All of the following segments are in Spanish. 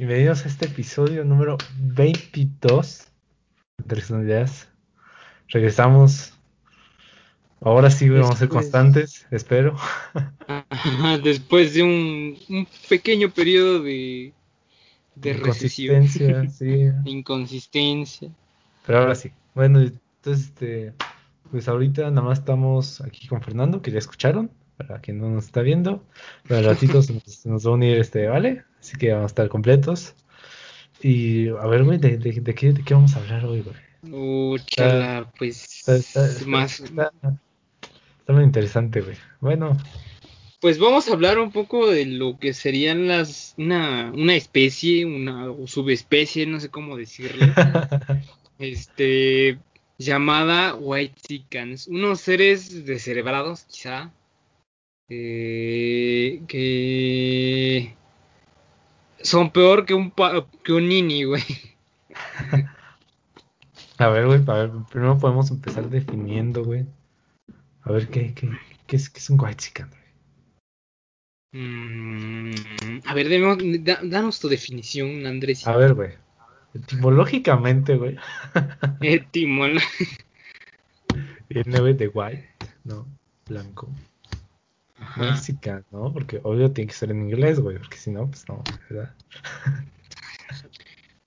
Bienvenidos a este episodio número 22 de Personalidades. Regresamos. Ahora sí vamos a ser constantes, espero. Ajá, Después de un, un pequeño periodo de, de recesión, Consistencia, sí. inconsistencia. Pero ahora sí. Bueno, entonces, este, pues ahorita nada más estamos aquí con Fernando, que ya escucharon, para quien no nos está viendo. Pero al ratito se nos, se nos va a unir este, ¿vale? Así que vamos a estar completos. Y a ver, güey, ¿de, de, de qué, de qué vamos a hablar hoy, güey? Uh, chala, pues Está, está- está- más. está- muy interesante, güey. Bueno, Pues vamos a hablar un poco de lo que serían las una, una especie, una o subespecie, no sé cómo decirlo, este llamada Whitexicans, unos seres descerebrados quizá eh, que son peor que un pa- que un nini, güey. a ver, güey, a ver, primero podemos empezar definiendo, güey. A ver, ¿qué, qué, qué es, qué es un white chicken, güey? Mm, a ver, demos- da- danos tu definición, Andrés. A ver, güey. Etimológicamente, güey. Etimol- Viene, güey, de white, ¿no? Blanco. Ajá. Mexican, ¿no? Porque obvio tiene que ser en inglés, güey, porque si no, pues no, ¿verdad?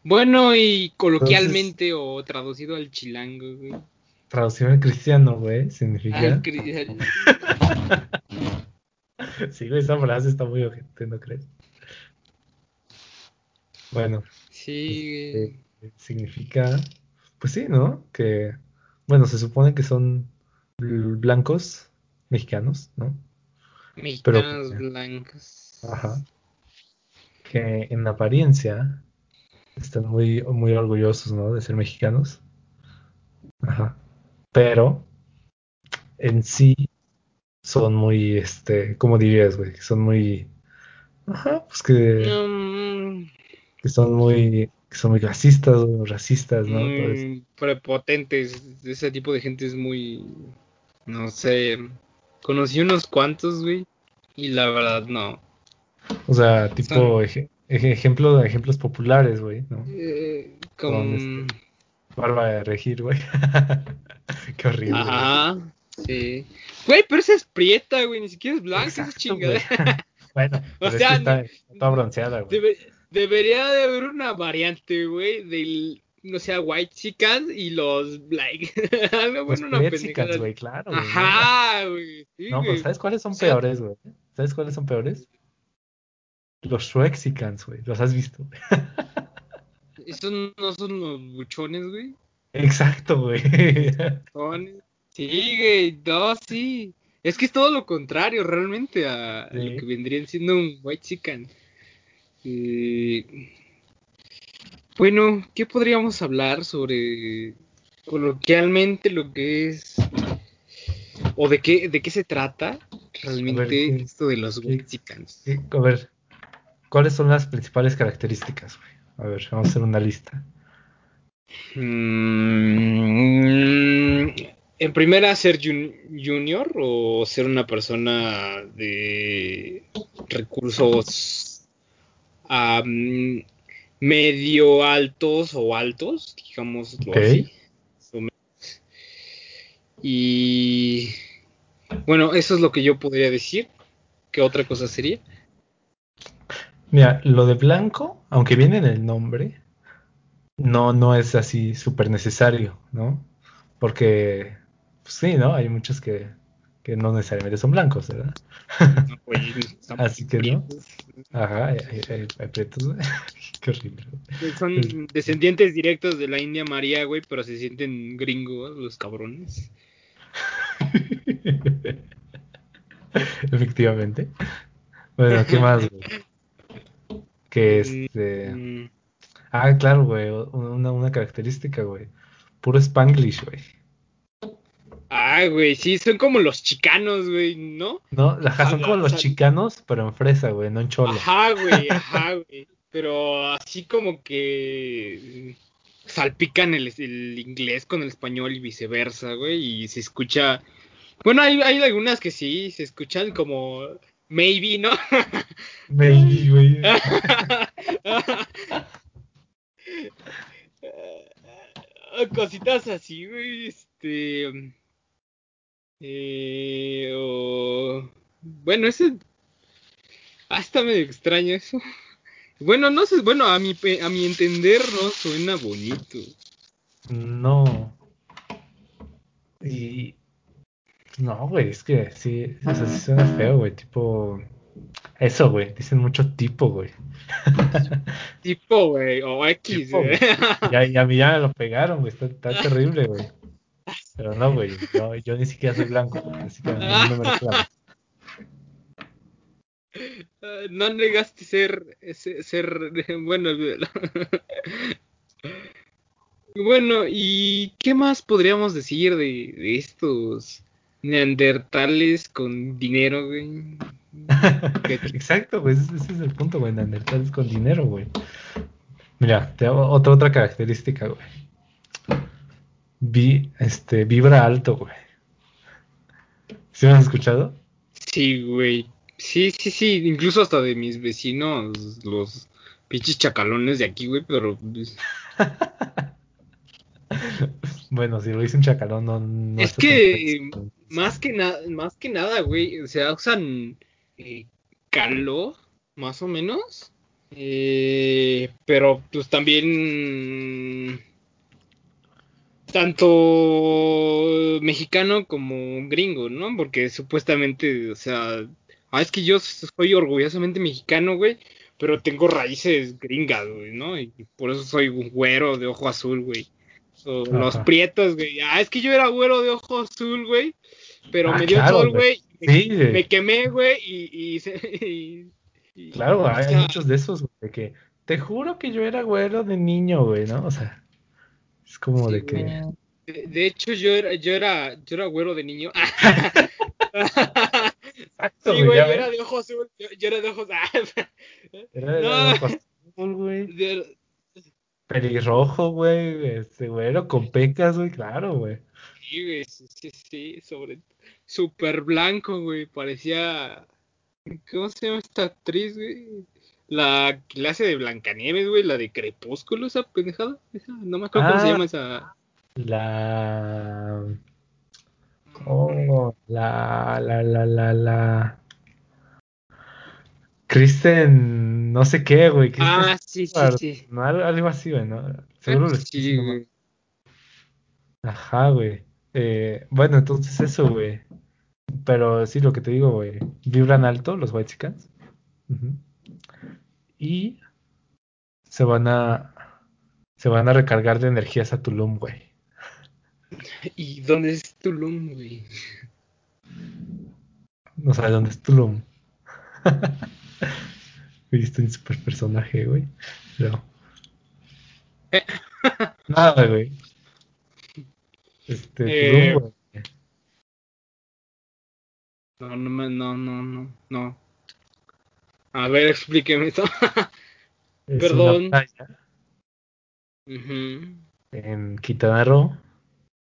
Bueno, y coloquialmente o traducido al chilango, güey. Traducción al cristiano, güey, significa. Al cri- al- Sí, güey, esa frase está muy ojete, ¿no crees? Bueno, Sí, este, significa, pues sí, ¿no? Que, bueno, se supone que son bl- blancos mexicanos, ¿no? Mexicanos pero- blancos. Ajá. Que en apariencia están muy, muy orgullosos, ¿no? De ser mexicanos. Ajá. Pero en sí son muy, este, ¿cómo dirías, güey? Son muy, ajá, pues que, Mm, que son muy, que son muy racistas, o racistas, ¿no? Muy prepotentes. Ese tipo de gente es muy. No sé. Conocí unos cuantos, güey. Y la verdad, no. O sea, tipo eje- ejemplo, ejemplos populares, güey, ¿no? Eh, como. Con este- Barba de regir, güey. Qué horrible. güey. Ajá. Sí. Güey, pero esa es prieta, güey. Ni siquiera es blanca, esa Exacto, güey. Bueno, pero es sea, que está, está toda bronceada, güey. Debe- debería de haber una variante, güey, del, no sé, White Chickens y los Black. Algo Los bueno, una Mexicans, pendejada. güey, claro. güey. Ajá, güey. Sí, No, güey. ¿sabes cuáles son O sea- peores, güey? ¿Sabes cuáles son peores? Los Shrexicans, güey. ¿Los has visto? Esos no son los buchones, güey. Exacto, güey. Sí, güey, no, sí. Es que es todo lo contrario, realmente, a Sí. lo que vendrían siendo un White Chicken. Eh, Bueno, ¿qué podríamos hablar sobre coloquialmente lo que es o de qué de qué se trata realmente A ver, ¿qué- esto de los? Sí, A ver, ¿cuáles son las principales características, güey? A ver, vamos a hacer una lista. Mm, en primera, ser jun- junior o ser una persona de recursos medio altos o altos, digamos Ok. así. Y bueno, eso es lo que yo podría decir. ¿Qué otra cosa sería? Mira, lo de blanco, aunque viene en el nombre, no, no es así súper necesario, ¿no? Porque, pues sí, ¿no? Hay muchos que, que no necesariamente son blancos, ¿verdad? Así que no. Ajá, hay, güey. Qué horrible. Son descendientes directos de la India María, güey, pero se sienten gringos los cabrones. Efectivamente. Bueno, ¿qué más, güey? Que este. Mm, Ah, claro, güey. Una, una característica, güey. Puro Spanglish, güey. Ah, güey, sí, son como los chicanos, güey, ¿no? No, ajá, son Ajá, como los chicanos, pero en fresa, güey, no en cholo. Ajá, güey, ajá, güey. Pero así como que mm, salpican el, el inglés con el español y viceversa, güey, y se escucha... Bueno, hay, hay algunas que sí se escuchan como maybe, ¿no? maybe, güey. Cositas así, güey, este... Eh, o... Bueno, ese... hasta ah, medio extraño eso. Bueno, no sé, bueno, a mi, a mi entender no suena bonito. No. Y no, güey, es que sí, o sea, sí suena feo, güey. Tipo. Eso, güey. Dicen mucho tipo, güey. Tipo, güey, o X, Tipo, güey. Ya, y a mí ya me lo pegaron, güey. Está, está terrible, güey. Pero no, güey. Yo, yo ni siquiera soy blanco, güey, Así que a mí no me reclames. Ah, No negaste ser, ser, ser- bueno, olvídalo. Bueno, ¿y qué más podríamos decir de, de estos neandertales con dinero, güey? Exacto, güey. Ese, es el punto, güey. Neandertales con dinero, güey. Mira, te hago otra, otra característica, güey. Vi, este, vibra alto, güey. ¿Sí me has escuchado? Sí, güey. Sí, sí, sí, incluso hasta de mis vecinos, los pinches chacalones de aquí, güey, pero pues, Bueno, si lo dice un chacalón, no, no es que. Más que nada, más que nada, güey, o sea, usan eh, calor, más o menos, eh, pero pues también tanto mexicano como gringo, ¿no? Porque supuestamente, o sea, ah, es que yo soy orgullosamente mexicano, güey, pero tengo raíces gringas, güey, ¿no? Y por eso soy un güero de ojo azul, güey. O los prietos, güey. Ah, es que yo era güero de ojo azul, güey. Pero Ah, me dio claro, sol, güey. Sí, Me, quemé, güey, y, y, y- Claro, o hay, hay sea, muchos de esos, güey, de que te juro que yo era güero de niño, güey, ¿no? O sea, es como sí, de güey. que... De, de hecho, yo era, yo era, yo era güero de niño. Exacto, Sí, güey, yo era de ojos azul. Yo, yo era de ojos. Era de No, ojo azul, güey. de- Pelirrojo, güey. Este güero con pecas, güey, claro, güey. sí, güey, sí, sí, sí, sobre super blanco, güey. Parecía. ¿Cómo se llama esta actriz, güey? La clase de Blancanieves, güey, la de Crepúsculo, esa pendejada. Esa, no me acuerdo cómo se Ah, llama esa. la... Oh, la, la, la, la, la... Kristen, no sé qué, güey. Ah, sí, sí. Algo, así, güey, ¿no? Seguro lo sí, güey. Ajá, güey. Eh, bueno, entonces eso, güey. Pero sí, lo que te digo, güey. Vibran alto los White Chickens. Y se van a. Se van a recargar de energías a Tulum, güey. ¿Y dónde es Tulum, güey? No sabes dónde es Tulum. Viste un super personaje, güey. Pero. Eh. Nada, güey. Este, Eh, güey. No, no, no, no, no, no. A ver, explíqueme eso. Es Perdón. una playa Ujú. en Quintana Roo,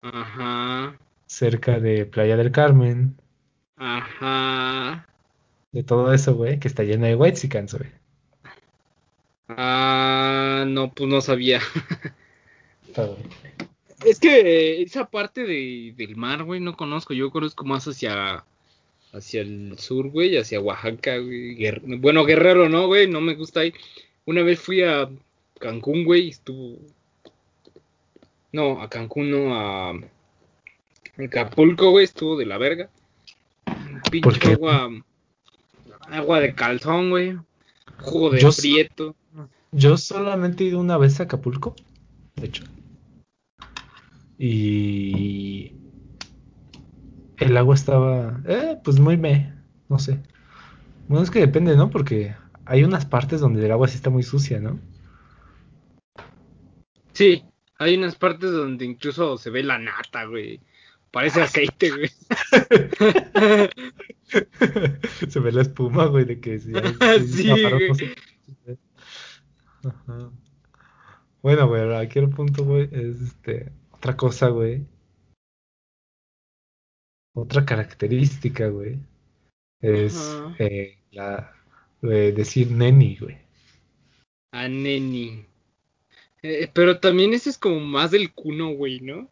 Ajá, cerca de Playa del Carmen. ajá. De todo eso, güey, que está lleno de White Chickens, güey. Ah, no, pues no sabía. Es que esa parte de, del mar, güey, no conozco. Yo conozco más hacia, hacia el sur, güey, hacia Oaxaca, güey. Guer- bueno, Guerrero, ¿no, güey? No me gusta ahí. Una vez fui a Cancún, güey, estuvo... No, a Cancún, no, a Acapulco, güey, estuvo de la verga. ¿Por Pinche agua, agua de calzón, güey. Jugo de Yo so-. Yo solamente he ido una vez a Acapulco, de hecho. Y el agua estaba, eh, pues muy me, no sé. Bueno, es que depende, ¿no? Porque hay unas partes donde el agua sí está muy sucia, ¿no? Sí, hay unas partes donde incluso se ve la nata, güey. Parece aceite, güey. Se ve la espuma, güey, de que si hay- Sí, güey. Ajá. Bueno, güey, aquí el punto, güey, es este, otra cosa, güey. Otra característica, güey, es eh, la decir neni, güey. A Neni. Eh, pero también ese es como más del cuno, güey, ¿no?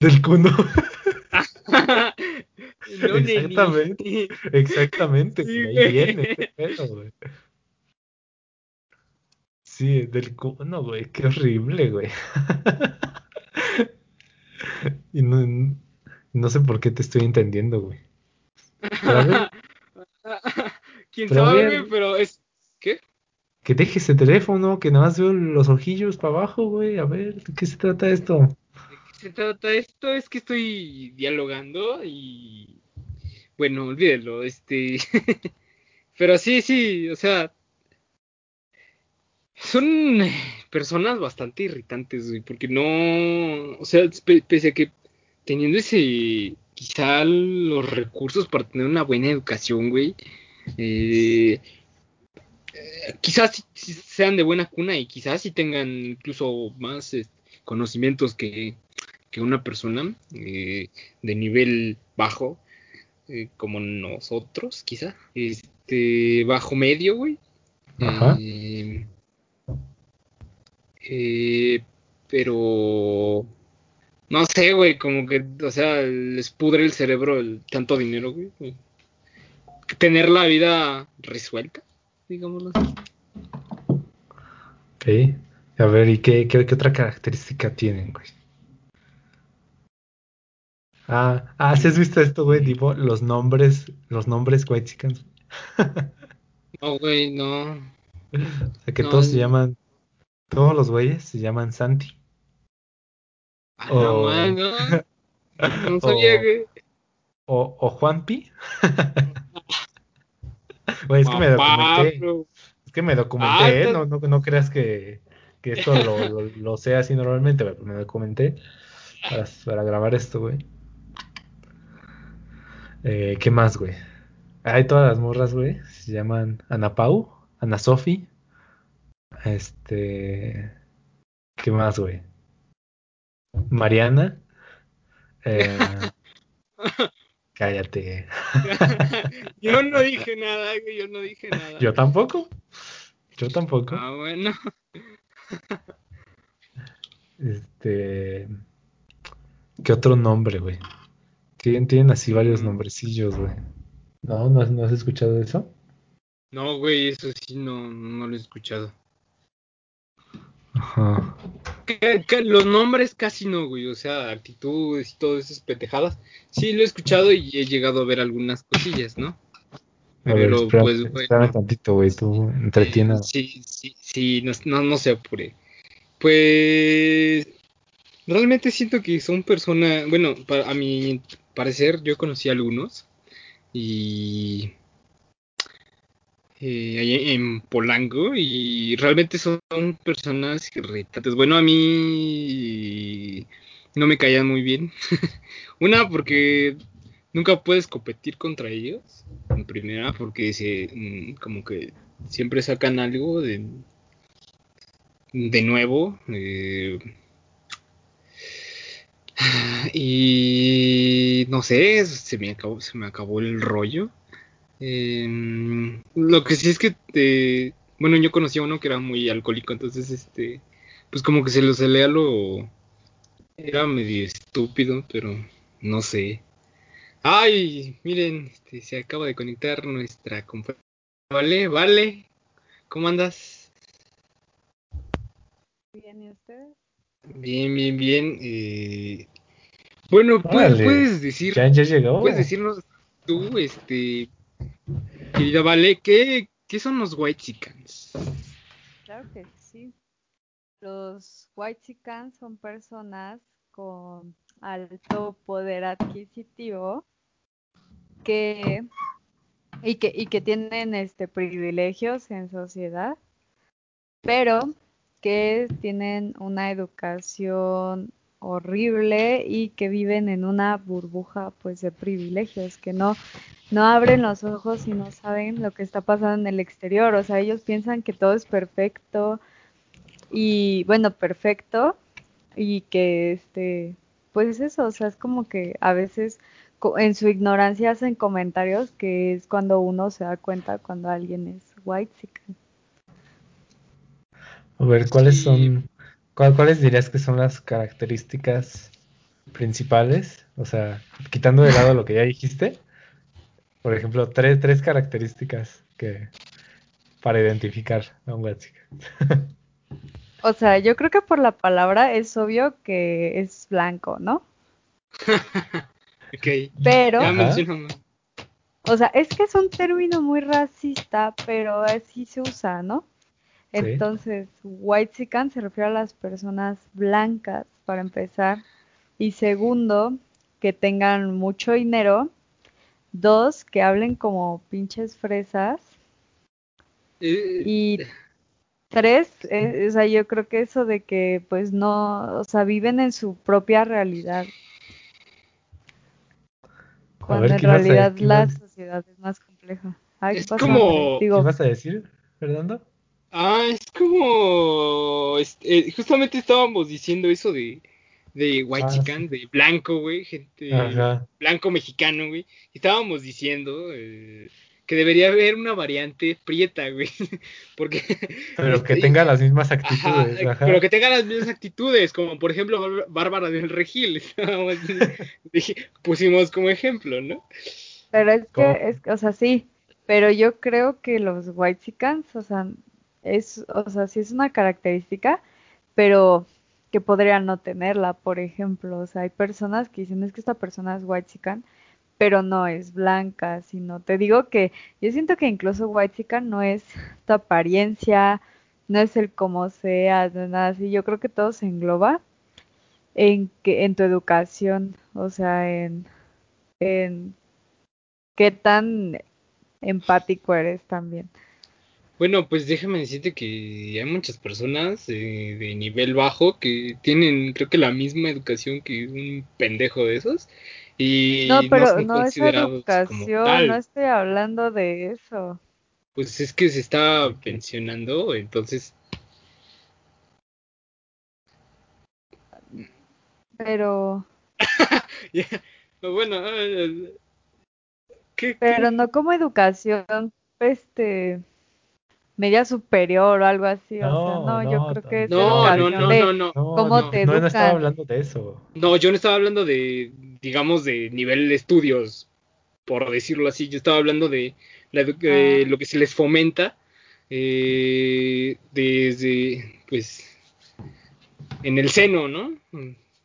Del cuno. No, neni. exactamente. Exactamente. Sí, güey, güey. ahí viene ese pedo, güey. Sí, del cuno, güey. Qué horrible, güey. Y no, no sé por qué te estoy entendiendo, güey. Quién pero sabe, güey, pero es. ¿Qué? que deje ese teléfono, que nada más veo los ojillos para abajo, güey. A ver, ¿de qué se trata esto? ¿De qué se trata esto? Es que estoy dialogando y. Bueno, olvídelo, este. Pero sí, sí, o sea. Son personas bastante irritantes, güey, porque no. O sea, pe- pese a que teniendo ese. Quizá los recursos para tener una buena educación, güey. eh, quizás sean de buena cuna y quizás sí tengan incluso más eh, conocimientos que, que una persona eh, de nivel bajo, eh, como nosotros, quizá, este, bajo medio, güey. Ajá. Eh, pero no sé, güey, como que, o sea, les pudre el cerebro el tanto dinero, güey. Tener la vida resuelta, digámoslo así. Ok. A ver, ¿y qué, qué, qué otra característica tienen, güey? Ah, ah, ¿sí has visto esto, güey? Tipo, los nombres, los nombres whitexicans. No, güey, no. O sea, que No, todos se llaman, todos los güeyes se llaman Santi. A la O, madre, no. No sabía o, que. o, o Juanpi. Güey, es que me documenté. Es que me Ah, documenté, ¿eh? No, no, no creas que, que esto lo, lo, lo sé así normalmente, güey. Me documenté para, para grabar esto, güey. Eh, ¿qué más, güey? Hay todas las morras, güey. Se llaman Ana Pau, Ana Sofi. Este. ¿Qué más, güey? Mariana. Eh, cállate. Yo no dije nada, güey, yo no dije nada. Yo tampoco. Yo tampoco. Ah, bueno. Este. ¿Qué otro nombre, güey? Tienen, tienen así varios nombrecillos, güey. ¿No? ¿No has, no has escuchado eso? No, güey, eso sí no, no lo he escuchado. Ajá. Que- que Los nombres casi no, güey, o sea, actitudes y todas esas pendejadas. Sí lo he escuchado y he llegado a ver algunas cosillas, ¿no? A ver, Pero espérame, pues espérame bueno. tantito, güey. Tú Eh, entretiene. sí, sí, sí, no, no, no se apure. Pues realmente siento que son personas, bueno, pa- a mi parecer yo conocí algunos y eh, ahí en Polanco y realmente son personas irritantes. Bueno, a mí no me caían muy bien. Una porque nunca puedes competir contra ellos. En primera porque se mm, como que siempre sacan algo de de nuevo. eh, y no sé, se me acabó, se me acabó el rollo. Em, lo que sí es que, eh, bueno, yo conocí a uno que era muy alcohólico, entonces, este, pues como que se lo se lea lo, era medio estúpido, pero no sé. Ay, miren, este, se acaba de conectar nuestra compañera. Vale, vale, ¿cómo andas? Bien, ¿y ustedes? Bien, bien, bien. eh, bueno, puedes, Órale. puedes decir, ¿Ya, ya llegó? puedes decirnos tú, este, querida Vale, ¿qué, qué son los Whitexicans? Claro que sí. Los Whitexicans son personas con alto poder adquisitivo que y que y que tienen este privilegios en sociedad, pero que tienen una educación horrible y que viven en una burbuja pues de privilegios, que no no abren los ojos y no saben lo que está pasando en el exterior, o sea, ellos piensan que todo es perfecto y bueno, perfecto y que este pues eso, o sea, es como que a veces en su ignorancia hacen comentarios que es cuando uno se da cuenta cuando alguien es white A ver, ¿cuáles Sí. son, ¿cuál- ¿cuáles dirías que son las características principales? O sea, quitando de lado lo que ya dijiste, por ejemplo, tres, tres características que para identificar a un Whitezican. O sea, yo creo que por la palabra es obvio que es blanco, ¿no? Ok. Pero, o sea, es que es un término muy racista, pero así se usa, ¿no? Entonces, whitezican se refiere a las personas blancas, para empezar. Y segundo, que tengan mucho dinero. Dos, que hablen como pinches fresas. Eh, Y tres, eh, o sea, yo creo que eso de que pues no, o sea, viven en su propia realidad. Cuando ver, en ¿qué ibas a- realidad la sociedad es más compleja. Ay, ¿qué Es pasó, como- Andrés? ¿Qué Digo, vas a decir, Fernando? Ah, es como. este, eh, justamente estábamos diciendo eso de. De white Ah, chican, de blanco, güey. Gente. Ajá. Blanco mexicano, güey. Estábamos diciendo. eh, que debería haber una variante prieta, güey. Porque. Pero que este, tenga las mismas actitudes. eh, Ajá. pero que tenga las mismas actitudes, como por ejemplo Bár- Bárbara del Regil, estábamos- dije- pusimos como ejemplo, ¿no? pero es que, es, o sea, sí, pero yo creo que los whitexicans, o sea, es, o sea, sí es una característica, pero que podrían no tenerla, por ejemplo, o sea, hay personas que dicen, es que esta persona es whitexican, pero no es blanca, sino te digo que yo siento que incluso whitexican no es tu apariencia, no es el cómo seas, no es nada así, yo creo que todo se engloba en que en tu educación, o sea, en, en qué tan empático eres también. Bueno, pues déjame decirte que hay muchas personas eh, de nivel bajo que tienen, creo que la misma educación que un pendejo de esos y No, pero son no como educación, no estoy hablando de eso. Pues es que se está pensionando, entonces Pero, ya, bueno, eh, ¿qué, qué? pero no como educación, este, media superior o algo así, o sea, No, no, yo no, creo que es No, no, no, de no, no. No, cómo no, te no, no estaba educan. hablando de eso. No, yo no estaba hablando de, digamos, de nivel de estudios, por decirlo así. Yo estaba hablando de, la de Ah. lo que se les fomenta eh, desde, pues, en el seno, ¿no?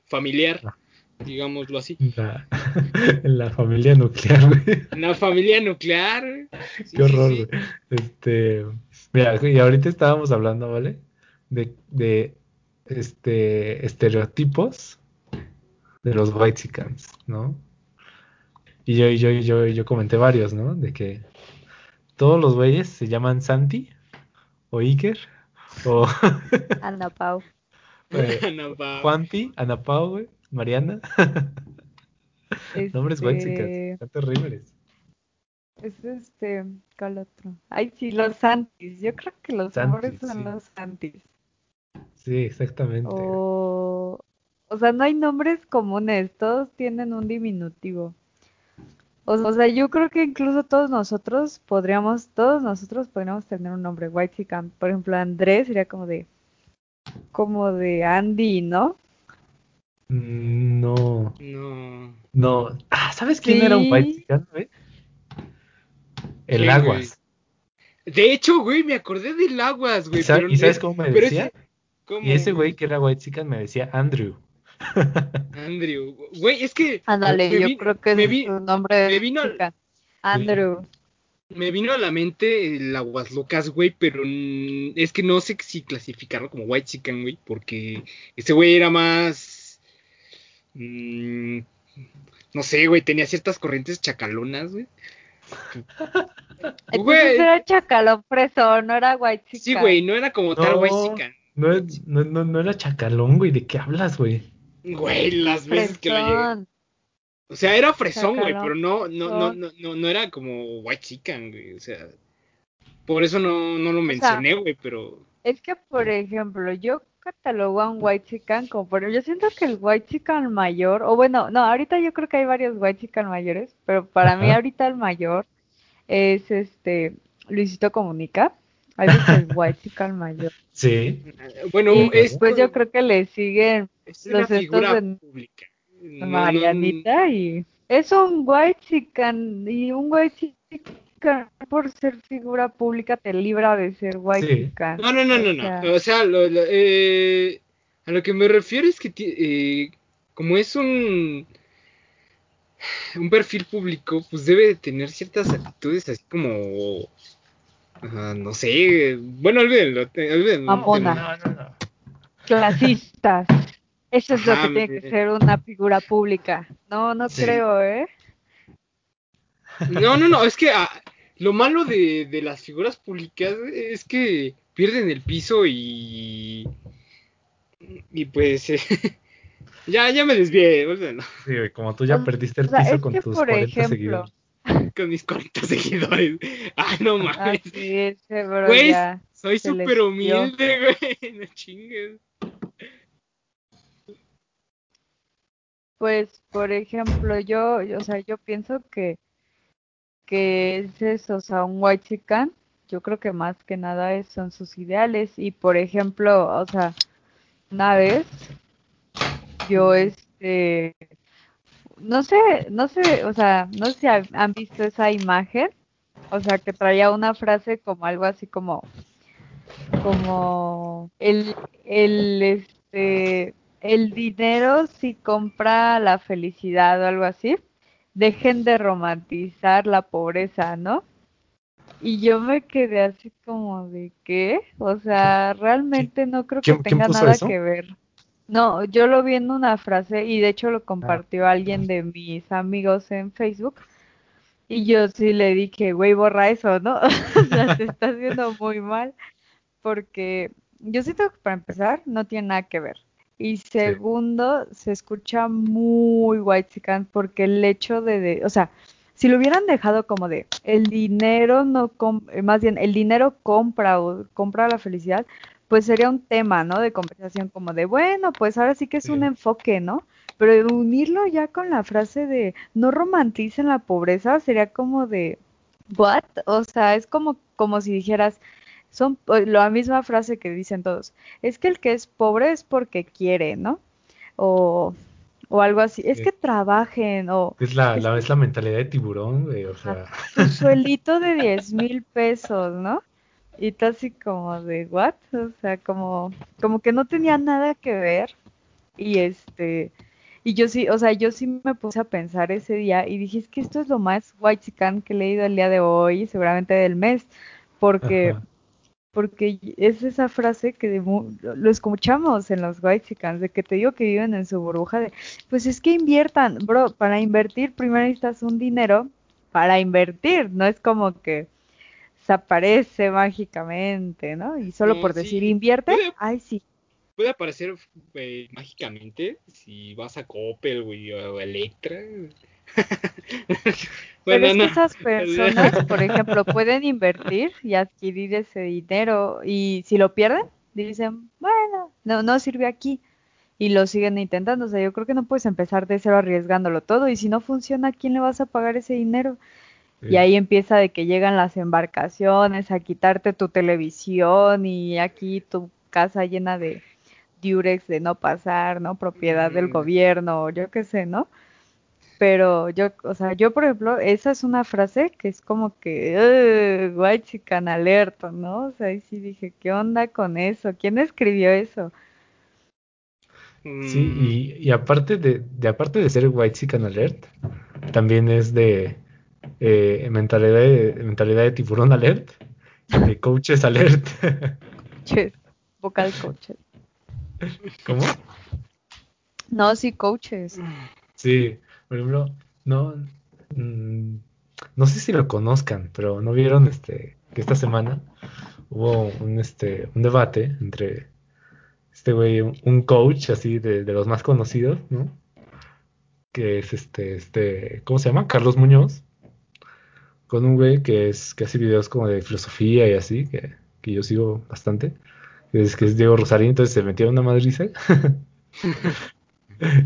Familiar, Ah. digámoslo así. La, en la familia nuclear, güey. En la familia nuclear. sí, Qué sí, horror, sí. güey. Este, mira, y ahorita estábamos hablando, ¿vale? De, de este estereotipos de los whitexicans, ¿no? Y yo, y yo, y yo, y yo comenté varios, ¿no? De que todos los güeyes se llaman Santi o Iker o Ana Pau. pa. Juanpi, Ana Pau, güey, Mariana. Nombres whitexicans, Este, están terribles. Es este, ¿cuál otro? Ay, sí, los Santis. Yo creo que los hombres Santis, son sí. los Santis. Sí, exactamente. O, o sea, no hay nombres comunes, todos tienen un diminutivo. O, o sea, yo creo que incluso todos nosotros podríamos, todos nosotros podríamos tener un nombre whitezican. Por ejemplo, Andrés sería como de, como de Andy, ¿no? Mm, No, No. no. Ah, ¿sabes quién era un Sí. whitexican, güey? El ¿Quién, Aguas. De hecho, güey, me acordé del aguas, güey. ¿Y sa- pero y sabes es- cómo me pero decía? ese- ¿cómo, Y ese güey que era whitexican me decía Andrew. Andrew. Güey, es que. Ándale, yo vi- creo que me es vi- su nombre me vino. Andrew. Me vino a la mente el Aguas Locas, güey, pero es que no sé si clasificarlo como White Chicken, güey, porque ese güey era más. mm, no sé, güey, tenía ciertas corrientes chacalonas, güey. Entonces era chacalón fresón, no era whitezican. sí, güey, no era como tal White Chicken. No, es- no, no, no era chacalón, güey. ¿De qué hablas, güey? Güey, las veces que lo llegué. Fresón. O sea, era fresón, güey, pero no, no, no, no, no, no era como White Chicken, güey. O sea, por eso no, no lo mencioné, güey, pero. Es que, por ejemplo, yo catalogo a un white chican como por yo siento que el white chican mayor, o bueno, no, ahorita yo creo que hay varios white chican mayores, pero para mí ahorita el mayor es este Luisito Comunica. Hay veces white chican mayor. Sí. Bueno, Y es después yo creo que le siguen es una los estos figura de pública. No, no, Marianita y es un white chican y un white chican por ser figura pública te libra de ser white Sí. chican. No, no, no, no, O no. sea, O sea, lo- lo- eh, a lo que me refiero es que eh, como es un un perfil público, pues debe de tener ciertas actitudes así como ah, no sé, bueno, olvídenlo, te- olvídenlo. Mamona. No, no, no. clasistas. Eso es lo que tiene que ser una figura pública. No, no Sí. creo, ¿eh? No, no, no, es que ah, lo malo de, de las figuras públicas es que pierden el piso y y pues eh, ya ya me desvié. Sí, güey, como tú ya O- perdiste el o sea, piso con tus por 40 ejemplo, seguidores. con mis 40 seguidores. Ah, no mames. Bro, Güey, ya. soy súper humilde, güey. No chingues. Pues, por ejemplo, yo, yo, o sea, yo pienso que, que es eso, o sea, un white chican, yo creo que más que nada es- son sus ideales. Y por ejemplo, o sea, una vez yo este no sé, no sé, o sea, no sé si ha- han visto esa imagen, o sea, que traía una frase como algo así como, como el, el, este, el dinero si compra la felicidad o algo así, dejen de romantizar la pobreza, ¿no? Y yo me quedé así como de qué, o sea, realmente no creo que tenga nada eso? que ver. No, yo lo vi en una frase y de hecho Ah. lo compartió alguien de mis amigos en Facebook y yo sí le dije, güey, borra eso, ¿no? O sea, te estás viendo muy mal porque yo siento que para empezar no tiene nada que ver. Y segundo, se escucha muy white porque el hecho de, de- o sea, si lo hubieran dejado como de el dinero no com- más bien el dinero compra o compra la felicidad, pues sería un tema, ¿no? De conversación como de, bueno, pues ahora sí que es un enfoque, ¿no? Pero unirlo ya con la frase de no romanticen la pobreza sería como de, ¿what? O sea, es como, como si dijeras, son o la misma frase que dicen todos, es que el que es pobre es porque quiere, ¿no? O, o algo así, es que trabajen, o Es la, Es la, es la mentalidad de tiburón, güey, o sea. tu suelito de 10 mil pesos, ¿no? Y tú así como de, ¿what? O sea, como, como que no tenía nada que ver. Y este, y yo sí, o sea, yo sí me puse a pensar ese día y dije, es que esto es lo más white que he leído el día de hoy, seguramente del mes, porque, Ajá. porque es esa frase que de lo escuchamos en los white de que te digo que viven en su burbuja de, pues es que inviertan, bro, para invertir primero necesitas un dinero para invertir, no es como que se aparece mágicamente, ¿no? Y solo No, por decir sí. invierte, Puede- ay sí, Puede aparecer eh, mágicamente si vas a Coppel, güey, o Electra. Pero es que esas personas, por ejemplo, pueden invertir y adquirir ese dinero y si lo pierden, dicen, bueno, no, no sirve aquí y lo siguen intentando. O sea, yo creo que no puedes empezar de cero arriesgándolo todo y si no funciona, ¿a quién le vas a pagar ese dinero? Y ahí empieza de que llegan las embarcaciones a quitarte tu televisión y aquí tu casa llena de diurex de no pasar, ¿no? Propiedad del gobierno, o yo qué sé, ¿no? Pero yo, o sea, yo por ejemplo, esa es una frase que es como que, guay, chican alerta, ¿no? O sea, ahí sí dije, ¿qué onda con eso? ¿Quién escribió eso? Sí, y, y aparte de, de aparte de ser White Chicken Alert, también es de eh, mentalidad de mentalidad de tiburón alert, de coaches alert. Coaches, vocal coaches. ¿Cómo? No, sí, coaches. Sí, por ejemplo, no, mm, no sé si lo conozcan, pero no vieron este que esta semana hubo un este un debate entre este güey, un, un coach así de, de los más conocidos, ¿no? Que es este, este, ¿cómo se llama? Carlos Muñoz, con un güey que es que hace videos como de filosofía y así, que, que yo sigo bastante. Es que es Diego Rosarín, entonces se metió una madriza.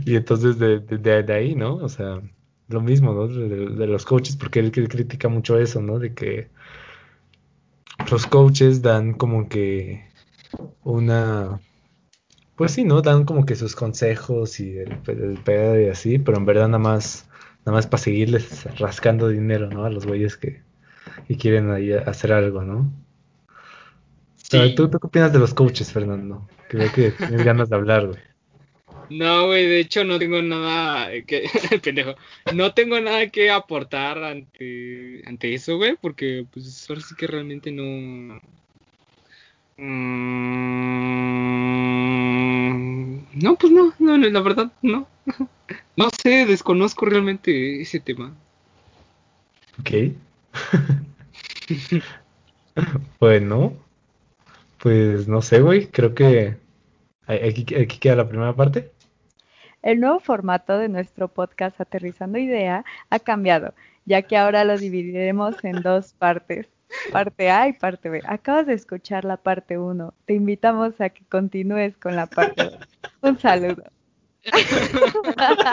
Y entonces de, de- de- ahí, ¿no? O sea, lo mismo, ¿no? De, los coaches, porque él, que critica mucho eso, ¿no? De que, los coaches dan como que una pues sí, ¿no? Dan como que sus consejos y el, el pedo y así, pero en verdad nada más, nada más para seguirles rascando dinero, ¿no? A los güeyes que, que quieren ahí hacer algo, ¿no? Sí. ¿Tú, ¿Tú qué opinas de los coaches, Fernando? Que veo que tienes ganas de hablar, güey. No, güey, de hecho no tengo nada que... Pendejo. No tengo nada que aportar ante, ante eso, güey, porque pues ahora sí que realmente no... Mm, No, pues no, no, la verdad, no. No sé, desconozco realmente ese tema. Ok. bueno, pues no sé, güey. Creo que aquí, aquí queda la primera parte. El nuevo formato de nuestro podcast Aterrizando Idea ha cambiado, ya que ahora lo dividiremos en dos partes, parte A y parte B. Acabas de escuchar la parte 1. Te invitamos a que continúes con la parte 2. Un saludo.